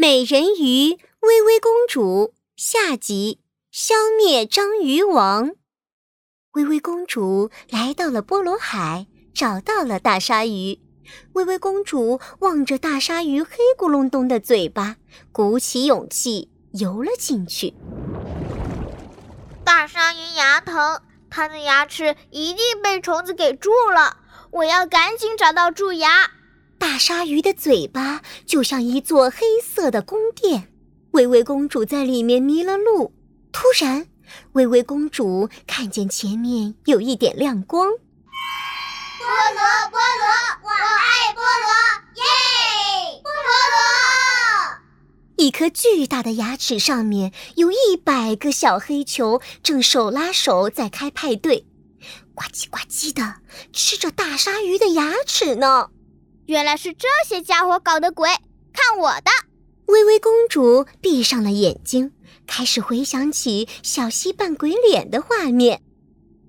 美人鱼微微公主下集：消灭章鱼王。微微公主来到了波罗海，找到了大鲨鱼。微微公主望着大鲨鱼黑咕隆咚的嘴巴，鼓起勇气游了进去。大鲨鱼牙疼，它的牙齿一定被虫子给蛀了。我要赶紧找到蛀牙。大鲨鱼的嘴巴就像一座黑色的宫殿，薇薇公主在里面迷了路。突然，薇薇公主看见前面有一点亮光。菠萝，菠萝，我爱菠萝，耶！菠萝，一颗巨大的牙齿上面有一百个小黑球，正手拉手在开派对，呱唧呱唧的吃着大鲨鱼的牙齿呢。原来是这些家伙搞的鬼！看我的！微微公主闭上了眼睛，开始回想起小溪扮鬼脸的画面：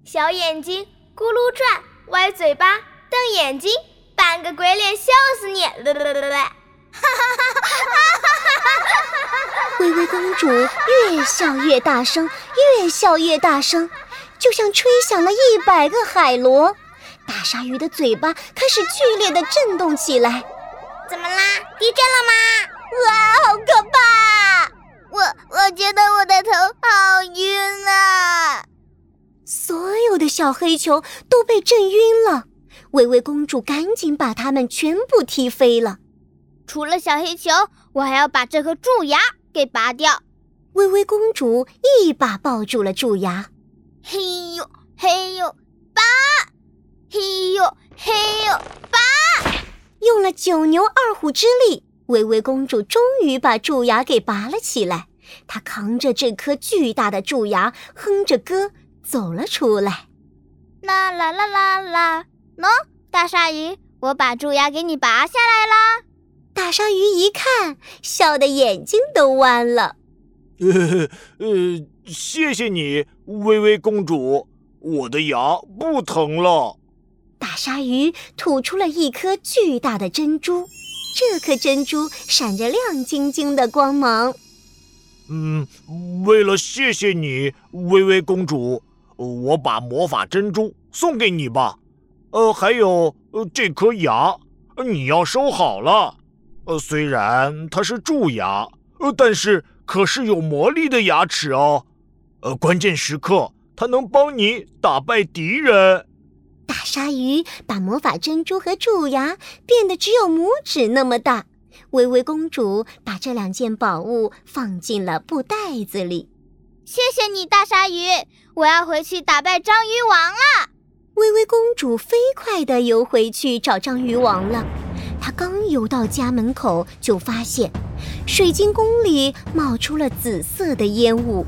小眼睛咕噜转，歪嘴巴瞪眼睛，扮个鬼脸笑死你！哈哈哈哈哈！微微公主越笑越大声，越笑越大声，就像吹响了一百个海螺。大鲨鱼的嘴巴开始剧烈的震动起来，怎么啦？地震了吗？哇，好可怕！我我觉得我的头好晕啊！所有的小黑球都被震晕了，薇薇公主赶紧把它们全部踢飞了。除了小黑球，我还要把这颗蛀牙给拔掉。薇薇公主一把抱住了蛀牙，嘿呦嘿呦。嘿呦嘿呦，拔！用了九牛二虎之力，薇薇公主终于把蛀牙给拔了起来。她扛着这颗巨大的蛀牙，哼着歌走了出来。啦啦啦啦啦！喏，大鲨鱼，我把蛀牙给你拔下来啦！大鲨鱼一看，笑得眼睛都弯了。呃 呃，谢谢你，薇薇公主，我的牙不疼了。大鲨鱼吐出了一颗巨大的珍珠，这颗珍珠闪着亮晶晶的光芒。嗯，为了谢谢你，微微公主，我把魔法珍珠送给你吧。呃，还有这颗牙，你要收好了。呃，虽然它是蛀牙，呃，但是可是有魔力的牙齿哦。呃，关键时刻它能帮你打败敌人。大鲨鱼把魔法珍珠和蛀牙变得只有拇指那么大。微微公主把这两件宝物放进了布袋子里。谢谢你，大鲨鱼！我要回去打败章鱼王了。微微公主飞快地游回去找章鱼王了。她刚游到家门口，就发现水晶宫里冒出了紫色的烟雾。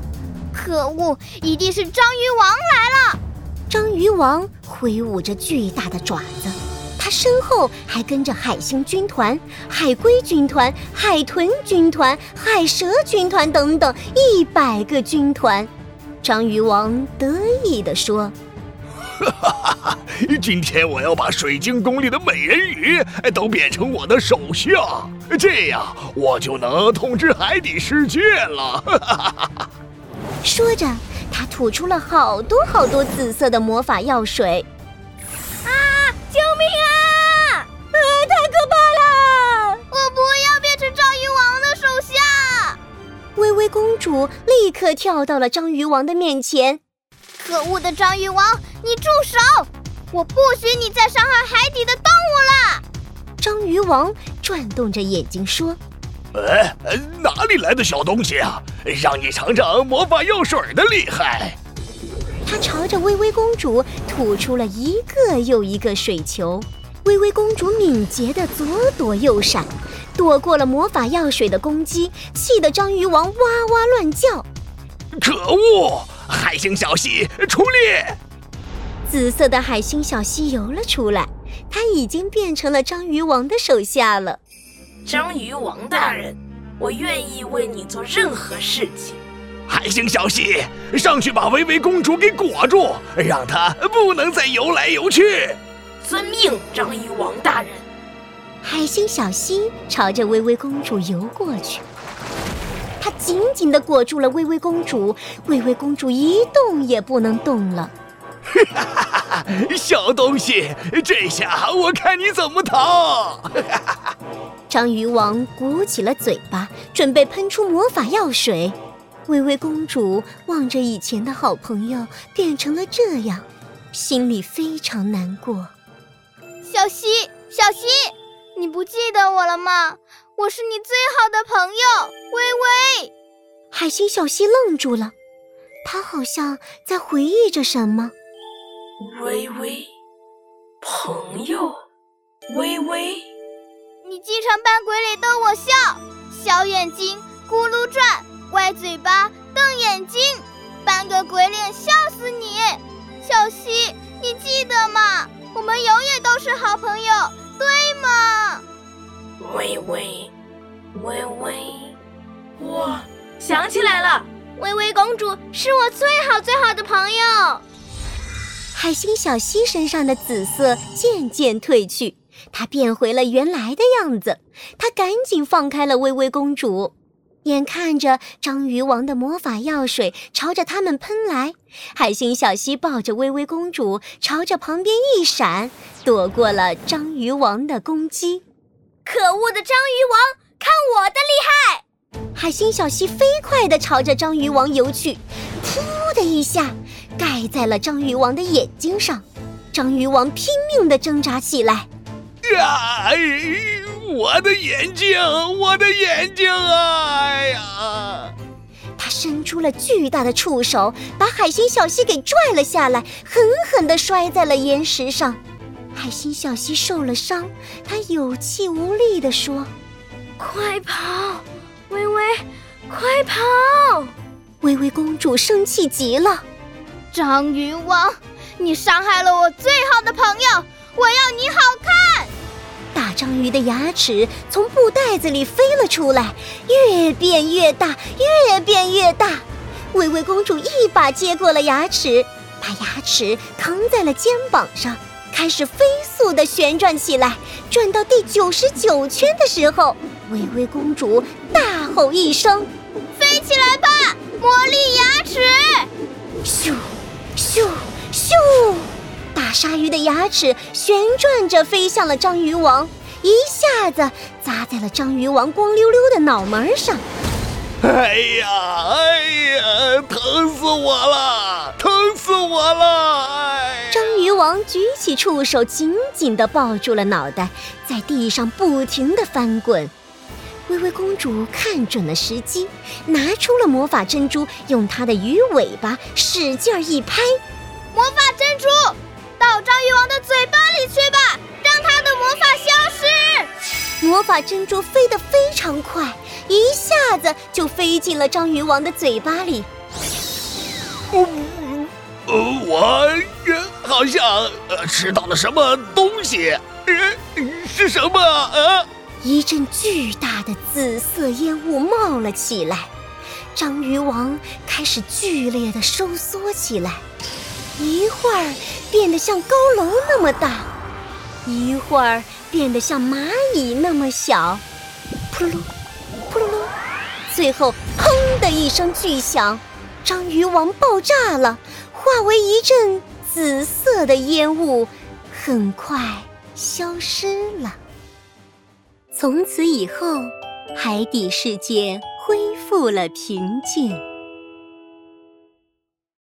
可恶，一定是章鱼王来了！章鱼王挥舞着巨大的爪子，他身后还跟着海星军团、海龟军团、海豚军团、海蛇军团等等一百个军团。章鱼王得意地说：“哈哈哈！今天我要把水晶宫里的美人鱼都变成我的手下，这样我就能统治海底世界了。”哈哈哈哈说着。他吐出了好多好多紫色的魔法药水，啊！救命啊！啊！太可怕了！我不要变成章鱼王的手下！微微公主立刻跳到了章鱼王的面前。可恶的章鱼王，你住手！我不许你再伤害海底的动物了！章鱼王转动着眼睛说。哎，哪里来的小东西啊？让你尝尝魔法药水的厉害！他朝着微微公主吐出了一个又一个水球，微微公主敏捷的左躲右闪，躲过了魔法药水的攻击，气得章鱼王哇哇乱叫。可恶！海星小溪出列！紫色的海星小溪游了出来，它已经变成了章鱼王的手下了。章鱼王大人，我愿意为你做任何事情。海星小溪，上去把微微公主给裹住，让她不能再游来游去。遵命，章鱼王大人。海星小溪朝着微微公主游过去，她紧紧地裹住了微微公主，微微公主一动也不能动了。哈哈哈哈！小东西，这下我看你怎么逃！章鱼王鼓起了嘴巴，准备喷出魔法药水。薇薇公主望着以前的好朋友变成了这样，心里非常难过。小溪，小溪，你不记得我了吗？我是你最好的朋友，薇薇。海星小溪愣住了，他好像在回忆着什么。微微，朋友，微微，你经常扮鬼脸逗我笑，小眼睛咕噜转，歪嘴巴瞪眼睛，扮个鬼脸笑死你。小溪，你记得吗？我们永远都是好朋友，对吗？微微，微微，我想起来了，微微公主是我最好最好的朋友。海星小溪身上的紫色渐渐褪去，它变回了原来的样子。它赶紧放开了微微公主，眼看着章鱼王的魔法药水朝着他们喷来，海星小溪抱着微微公主朝着旁边一闪，躲过了章鱼王的攻击。可恶的章鱼王，看我的厉害！海星小溪飞快地朝着章鱼王游去，噗的一下。盖在了章鱼王的眼睛上，章鱼王拼命地挣扎起来。呀！我的眼睛，我的眼睛啊！哎呀！他伸出了巨大的触手，把海星小溪给拽了下来，狠狠地摔在了岩石上。海星小溪受了伤，他有气无力地说：“快跑，微微，快跑！”微微公主生气极了。章鱼王，你伤害了我最好的朋友，我要你好看！章鱼的牙齿从布袋子里飞了出来，越变越大，越变越大。微微公主一把接过了牙齿，把牙齿扛在了肩膀上，开始飞速地旋转起来。转到第九十九圈的时候，微微公主大吼一声：“飞起来吧，魔力牙齿！”咻。咻咻！大鲨鱼的牙齿旋转着飞向了章鱼王，一下子砸在了章鱼王光溜溜的脑门上。哎呀，哎呀，疼死我了，疼死我了！章鱼王举起触手，紧紧地抱住了脑袋，在地上不停地翻滚。微微公主看准了时机，拿出了魔法珍珠，用她的鱼尾巴使劲一拍，魔法珍珠到章鱼王的嘴巴里去吧。魔法珍珠飞得非常快，一下子就飞进了章鱼王的嘴巴里。呃，我好像呃吃到了什么东西，呃，是什么啊？一阵巨大的紫色烟雾冒了起来，章鱼王开始剧烈的收缩起来，一会儿变得像高楼那么大，一会儿变得像蚂蚁那么小，扑噜噜，扑噜噜，最后砰的一声巨响，章鱼王爆炸了，化为一阵紫色的烟雾，很快消失了。从此以后，海底世界恢复了平静。